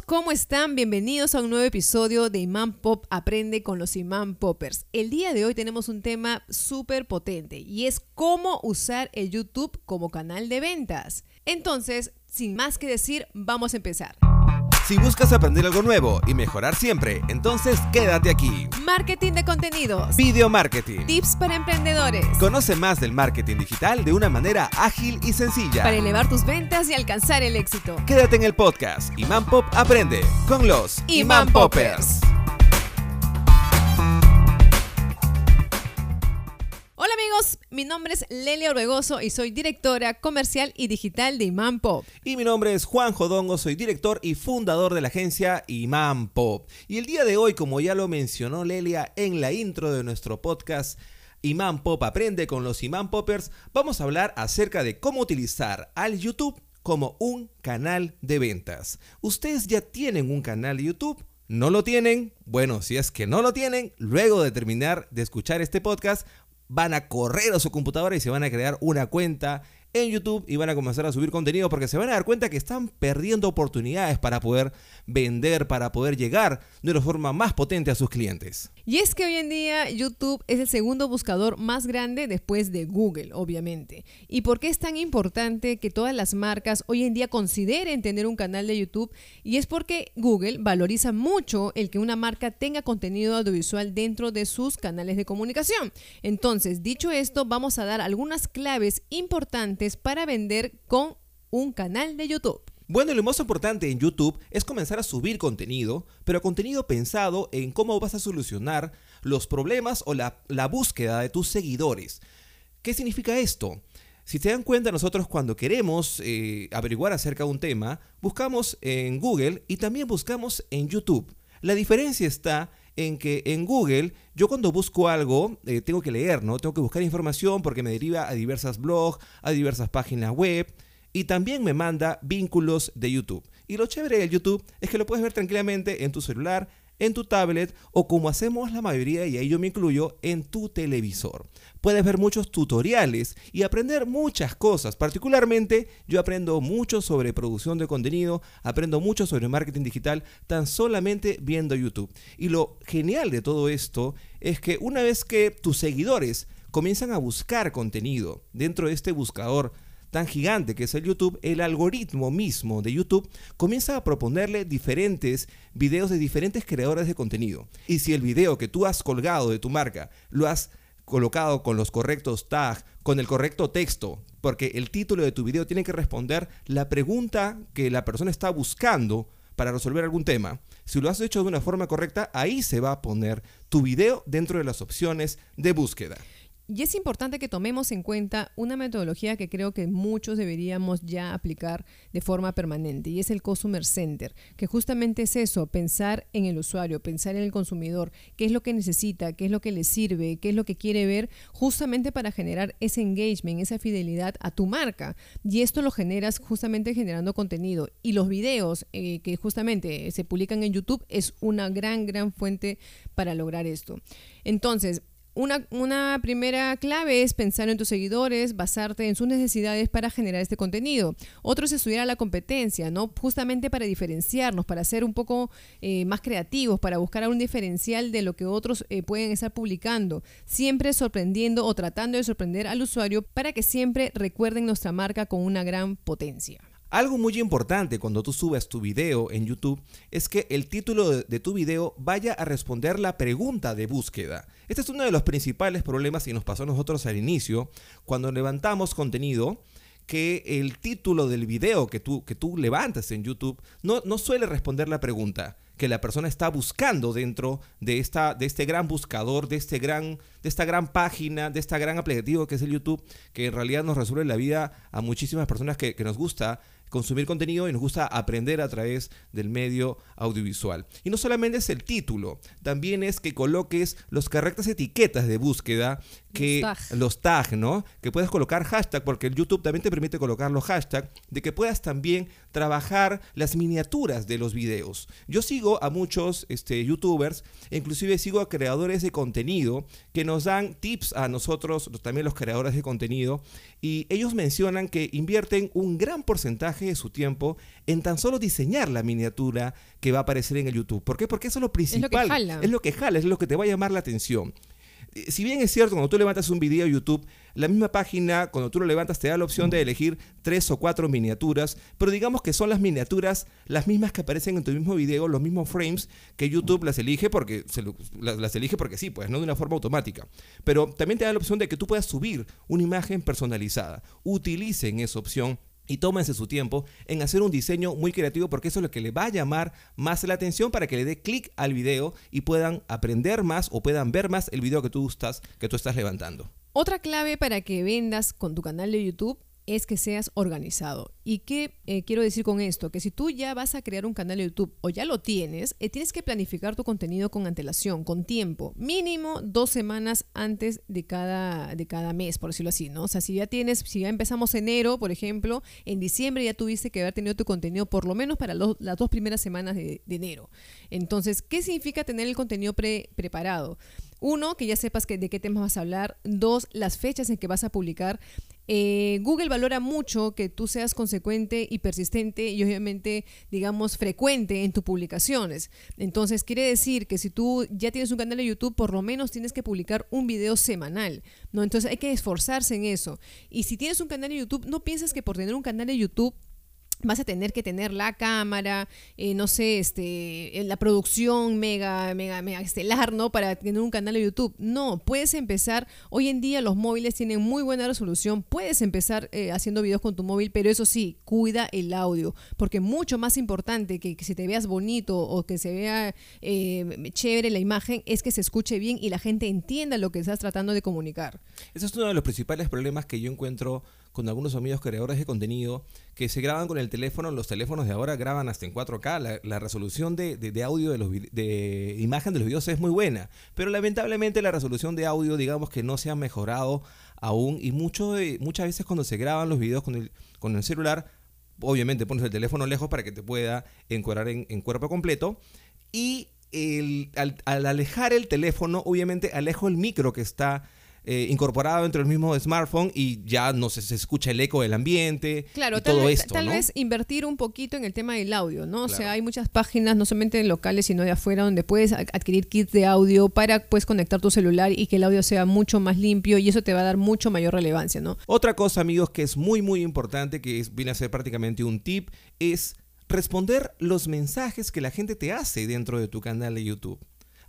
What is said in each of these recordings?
¿cómo están? Bienvenidos a un nuevo episodio de Imán Pop Aprende con los Imán Poppers. El día de hoy tenemos un tema súper potente y es cómo usar el YouTube como canal de ventas. Entonces, sin más que decir, vamos a empezar. Si buscas aprender algo nuevo y mejorar siempre, entonces quédate aquí. Marketing de contenidos. Video marketing. Tips para emprendedores. Conoce más del marketing digital de una manera ágil y sencilla. Para elevar tus ventas y alcanzar el éxito. Quédate en el podcast Imán Pop Aprende con los Imán Poppers. Mi nombre es Lelia Orbegoso y soy directora comercial y digital de Imán Pop. Y mi nombre es Juan Jodongo, soy director y fundador de la agencia Imán Pop. Y el día de hoy, como ya lo mencionó Lelia en la intro de nuestro podcast, Imán Pop aprende con los Imán Poppers, vamos a hablar acerca de cómo utilizar al YouTube como un canal de ventas. ¿Ustedes ya tienen un canal de YouTube? ¿No lo tienen? Bueno, si es que no lo tienen, luego de terminar de escuchar este podcast, van a correr a su computadora y se van a crear una cuenta en YouTube y van a comenzar a subir contenido porque se van a dar cuenta que están perdiendo oportunidades para poder vender, para poder llegar de una forma más potente a sus clientes. Y es que hoy en día YouTube es el segundo buscador más grande después de Google, obviamente. ¿Y por qué es tan importante que todas las marcas hoy en día consideren tener un canal de YouTube? Y es porque Google valoriza mucho el que una marca tenga contenido audiovisual dentro de sus canales de comunicación. Entonces, dicho esto, vamos a dar algunas claves importantes para vender con un canal de YouTube. Bueno, lo más importante en YouTube es comenzar a subir contenido, pero contenido pensado en cómo vas a solucionar los problemas o la, búsqueda de tus seguidores. ¿Qué significa esto? Si te dan cuenta, nosotros cuando queremos eh, averiguar acerca de un tema, buscamos en Google y también buscamos en YouTube. La diferencia está en que en Google yo cuando busco algo eh, tengo que leer, ¿no? Tengo que buscar información porque me deriva a diversas blogs, a diversas páginas web y también me manda vínculos de YouTube. Y lo chévere de YouTube es que lo puedes ver tranquilamente en tu celular, en tu tablet o como hacemos la mayoría, y ahí yo me incluyo, en tu televisor. Puedes ver muchos tutoriales y aprender muchas cosas. Particularmente yo aprendo mucho sobre producción de contenido, aprendo mucho sobre marketing digital tan solamente viendo YouTube. Y lo genial de todo esto es que una vez que tus seguidores comienzan a buscar contenido dentro de este buscador, tan gigante que es el YouTube, el algoritmo mismo de YouTube comienza a proponerle diferentes videos de diferentes creadores de contenido. Y si el video que tú has colgado de tu marca lo has colocado con los correctos tags, con el correcto texto, porque el título de tu video tiene que responder la pregunta que la persona está buscando para resolver algún tema. Si lo has hecho de una forma correcta, ahí se va a poner tu video dentro de las opciones de búsqueda. Y es importante que tomemos en cuenta una metodología que creo que muchos deberíamos ya aplicar de forma permanente y es el Customer Center, que justamente es eso, pensar en el usuario, pensar en el consumidor, qué es lo que necesita, qué es lo que le sirve, qué es lo que quiere ver, justamente para generar ese engagement, esa fidelidad a tu marca. Y esto lo generas justamente generando contenido. Y los videos eh, que justamente se publican en YouTube es una gran, gran fuente para lograr esto. Entonces, una, primera clave es pensar en tus seguidores, basarte en sus necesidades para generar este contenido. Otro es estudiar a la competencia, ¿no? Justamente para diferenciarnos, para ser un poco eh, más creativos, para buscar un diferencial de lo que otros eh, pueden estar publicando. Siempre sorprendiendo o tratando de sorprender al usuario para que siempre recuerden nuestra marca con una gran potencia. Algo muy importante cuando tú subes tu video en YouTube es que el título de, tu video vaya a responder la pregunta de búsqueda. Este es uno de los principales problemas que nos pasó a nosotros al inicio cuando levantamos contenido que el título del video que tú, que tú levantas en YouTube no, no suele responder la pregunta que la persona está buscando dentro de, esta, de este gran buscador, de, este gran, de esta gran página, de esta gran aplicativo que es el YouTube, que en realidad nos resuelve la vida a muchísimas personas que nos gusta consumir contenido y nos gusta aprender a través del medio audiovisual. Y no solamente es el título, también es que coloques los correctas etiquetas de búsqueda que los tags, ¿no? Que puedes colocar hashtag porque el YouTube también te permite colocar los hashtags de que puedas también trabajar las miniaturas de los videos. Yo sigo a muchos este, youtubers, inclusive sigo a creadores de contenido que nos dan tips a nosotros, también los creadores de contenido, y ellos mencionan que invierten un gran porcentaje porcentaje de su tiempo en tan solo diseñar la miniatura que va a aparecer en el YouTube. ¿Por qué? Porque eso es lo principal. Es lo que jala. Es lo que jala, es lo que te va a llamar la atención. Eh, Si bien es cierto, cuando tú levantas un video a YouTube, la misma página, cuando tú lo levantas, te da la opción de elegir tres o cuatro miniaturas, pero digamos que son las miniaturas las mismas que aparecen en tu mismo video, los mismos frames que YouTube las elige porque se lo- las, las elige porque sí, pues no de una forma automática. Pero también te da la opción de que tú puedas subir una imagen personalizada. Utilicen esa opción y tómense su tiempo en hacer un diseño muy creativo porque eso es lo que le va a llamar más la atención para que le dé clic al video y puedan aprender más o puedan ver más el video que tú estás, que tú estás levantando. Otra clave para que vendas con tu canal de YouTube es que seas organizado. ¿Y qué eh, quiero decir con esto? Que si tú ya vas a crear un canal de YouTube o ya lo tienes, eh, tienes que planificar tu contenido con antelación, con tiempo, mínimo dos semanas antes de cada, de cada mes, por decirlo así, ¿no? O sea, si ya tienes, si ya empezamos enero, por ejemplo, en diciembre ya tuviste que haber tenido tu contenido por lo menos para las dos primeras semanas de, de enero. Entonces, ¿qué significa tener el contenido pre- preparado? Uno, que ya sepas que, de qué temas vas a hablar. Dos, las fechas en que vas a publicar. Eh, Google valora mucho que tú seas consecuente y persistente y obviamente, digamos, frecuente en tus publicaciones. Entonces, quiere decir que si tú ya tienes un canal de YouTube, por lo menos tienes que publicar un video semanal, ¿no? Entonces hay que esforzarse en eso. Y si tienes un canal de YouTube, no pienses que por tener un canal de YouTube vas a tener que tener la cámara, eh, no sé, este, eh, la producción mega, mega, mega estelar, ¿no? Para tener un canal de YouTube. No, puedes empezar, hoy en día los móviles tienen muy buena resolución, puedes empezar eh, haciendo videos con tu móvil, pero eso sí, cuida el audio, porque mucho más importante que, que si te veas bonito o que se vea eh, chévere la imagen, es que se escuche bien y la gente entienda lo que estás tratando de comunicar. Ese es uno de los principales problemas que yo encuentro con algunos amigos creadores de contenido que se graban con el teléfono. Los teléfonos de ahora graban hasta en 4K. La, resolución de, audio de, los, de imagen de los videos es muy buena. Pero lamentablemente la resolución de audio, digamos que no se ha mejorado aún. Y mucho de- muchas veces cuando se graban los videos con el, con el celular, obviamente pones el teléfono lejos para que te pueda encuadrar en, cuerpo completo. Y el- al alejar el teléfono, obviamente alejo el micro que está eh, incorporado dentro del mismo smartphone y ya no se, se escucha el eco del ambiente Claro, y tal, todo vez, esto, tal ¿no? vez invertir un poquito en el tema del audio, ¿no? O sea, hay muchas páginas, no solamente locales, sino de afuera, donde puedes adquirir kits de audio para pues conectar tu celular y que el audio sea mucho más limpio y eso te va a dar mucho mayor relevancia, ¿no? Otra cosa, amigos, que es muy, muy importante, que es- viene a ser prácticamente un tip, es responder los mensajes que la gente te hace dentro de tu canal de YouTube.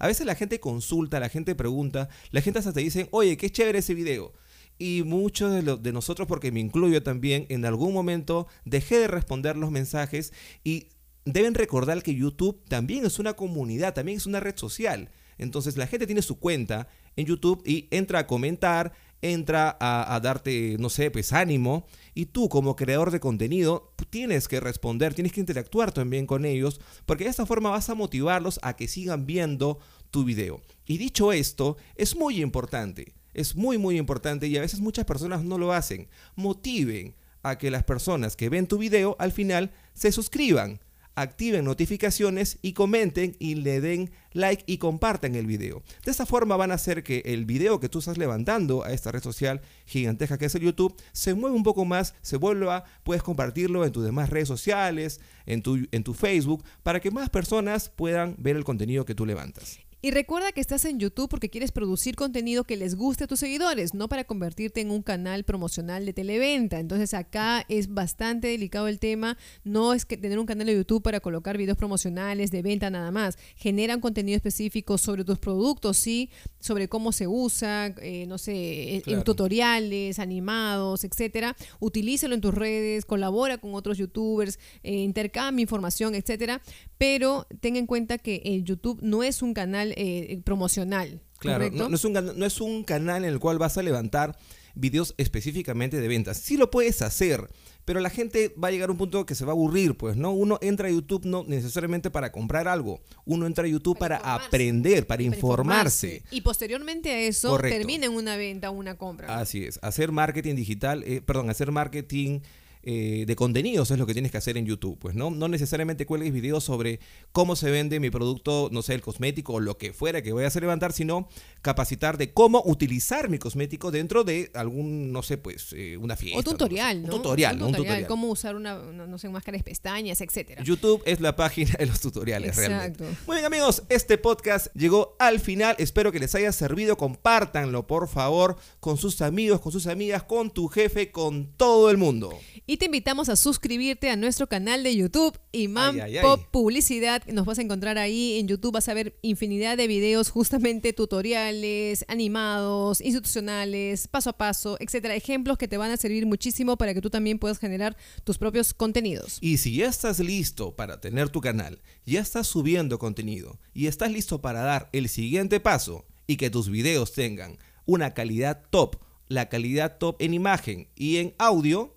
A veces la gente consulta, la gente pregunta, la gente hasta te dicen, oye, qué chévere ese video. Y muchos de, de nosotros, porque me incluyo también, en algún momento dejé de responder los mensajes y deben recordar que YouTube también es una comunidad, también es una red social. Entonces la gente tiene su cuenta en YouTube y entra a comentar, entra a, darte, no sé, pues ánimo. Y tú como creador de contenido tienes que responder, tienes que interactuar también con ellos, porque de esta forma vas a motivarlos a que sigan viendo tu video. Y dicho esto, es muy importante, es muy, muy importante y a veces muchas personas no lo hacen. Motiven a que las personas que ven tu video al final se suscriban activen notificaciones y comenten y le den like y compartan el video. De esta forma van a hacer que el video que tú estás levantando a esta red social gigantesca que es el YouTube se mueva un poco más, se vuelva, puedes compartirlo en tus demás redes sociales, en tu, en tu Facebook, para que más personas puedan ver el contenido que tú levantas. Y recuerda que estás en YouTube porque quieres producir contenido que les guste a tus seguidores, no para convertirte en un canal promocional de televenta. Entonces acá es bastante delicado el tema. No es que tener un canal de YouTube para colocar videos promocionales de venta nada más. Generan contenido específico sobre tus productos, sí, sobre cómo se usa, eh, no sé, en Claro. tutoriales, animados, etcétera. Utilízalo en tus redes, colabora con otros youtubers, eh, intercambia información, etcétera. Pero ten en cuenta que el YouTube no es un canal eh, promocional. Claro, no, no es un, no es un canal en el cual vas a levantar videos específicamente de ventas. Sí lo puedes hacer, pero la gente va a llegar a un punto que se va a aburrir, pues, ¿no? Uno entra a YouTube no necesariamente para comprar algo, uno entra a YouTube para, aprender, para, Para informarse. Y posteriormente a eso Correcto. termina en una venta o una compra. ¿no? Así es, hacer marketing digital, eh, perdón, hacer marketing eh, de contenidos es lo que tienes que hacer en YouTube. Pues no, no necesariamente cuelgues videos sobre cómo se vende mi producto, no sé, el cosmético o lo que fuera que voy a hacer levantar, sino capacitar de cómo utilizar mi cosmético dentro de algún, no sé, pues eh, una fiesta. O tutorial, no ¿no? Un tutorial, ¿no? Un. Cómo usar una, una, no sé, máscara de pestañas, etcétera. YouTube es la página de los tutoriales, Exacto. realmente. Muy bien, amigos, este podcast llegó al final. Espero que les haya servido. Compártanlo, por favor, con sus amigos, con sus amigas, con tu jefe, con todo el mundo. Y te invitamos a suscribirte a nuestro canal de YouTube, Imam Ay, ay, ay. Pop Publicidad. Nos vas a encontrar ahí en YouTube, vas a ver infinidad de videos, justamente tutoriales, animados, institucionales, paso a paso, etcétera. Ejemplos que te van a servir muchísimo para que tú también puedas generar tus propios contenidos. Y si ya estás listo para tener tu canal, ya estás subiendo contenido y estás listo para dar el siguiente paso y que tus videos tengan una calidad top, la calidad top en imagen y en audio,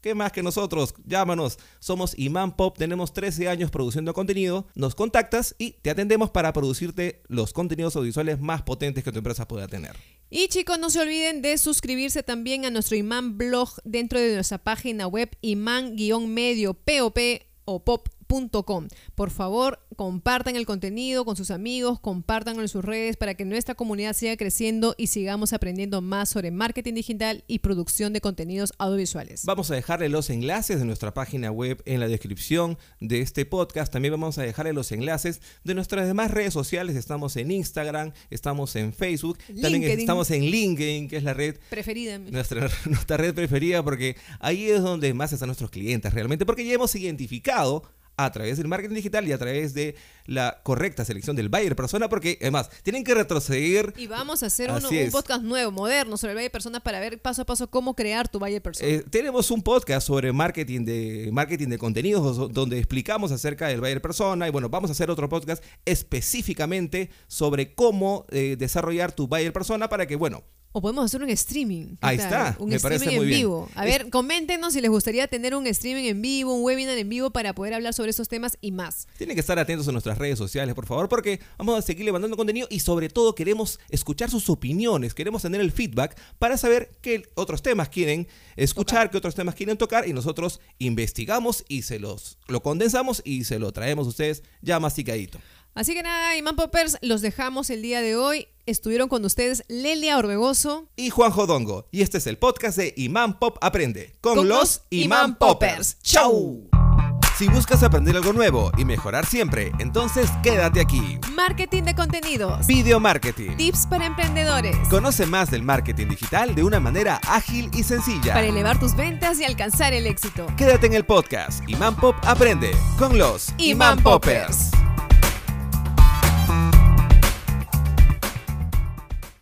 ¿qué más que nosotros? Llámanos, somos Imán Pop, tenemos 13 años produciendo contenido, nos contactas y te atendemos para producirte los contenidos audiovisuales más potentes que tu empresa pueda tener. Y chicos, no se olviden de suscribirse también a nuestro imán blog dentro de nuestra página web imán-medio pop o Por favor, compartan el contenido con sus amigos, compártanlo en sus redes para que nuestra comunidad siga creciendo y sigamos aprendiendo más sobre marketing digital y producción de contenidos audiovisuales. Vamos a dejarle los enlaces de nuestra página web en la descripción de este podcast. También vamos a dejarle los enlaces de nuestras demás redes sociales. Estamos en Instagram, estamos en Facebook, también estamos en LinkedIn, que es la red Preferida. nuestra, nuestra red preferida porque ahí es donde más están nuestros clientes realmente porque ya hemos identificado a través del marketing digital y a través de la correcta selección del buyer persona porque además tienen que retroceder Y vamos a hacer uno- un podcast nuevo, moderno, sobre el Valle Personas para ver paso a paso cómo crear tu Valle Personas. Eh, tenemos un podcast sobre marketing de marketing de contenidos donde explicamos acerca del buyer persona y bueno, vamos a hacer otro podcast específicamente sobre cómo eh, desarrollar tu buyer persona para que bueno, O podemos hacer un streaming. ¿qué Ahí está, Un me streaming parece en bien. vivo. A ver, coméntenos si les gustaría tener un streaming en vivo, un webinar en vivo para poder hablar sobre esos temas y más. tienen que estar atentos a nuestras redes sociales, por favor, porque vamos a seguir levantando contenido y sobre todo queremos escuchar sus opiniones, queremos tener el feedback para saber qué otros temas quieren escuchar, qué otros temas quieren tocar y nosotros investigamos y se los lo condensamos y se lo traemos a ustedes ya masticadito. Así que nada, Imán Poppers, los dejamos el día de hoy. Estuvieron con ustedes Lelia Orbegoso. y Juan Jodongo. Y este es el podcast de Imán Pop Aprende con, Con los los Imán Imán Poppers. Poppers. ¡Chau! Si buscas aprender algo nuevo y mejorar siempre, entonces quédate aquí. Marketing de contenidos. Video Marketing. Tips para emprendedores. Conoce más del marketing digital de una manera ágil y sencilla. Para elevar tus ventas y alcanzar el éxito. Quédate en el podcast Imán Pop Aprende con los Imán Poppers.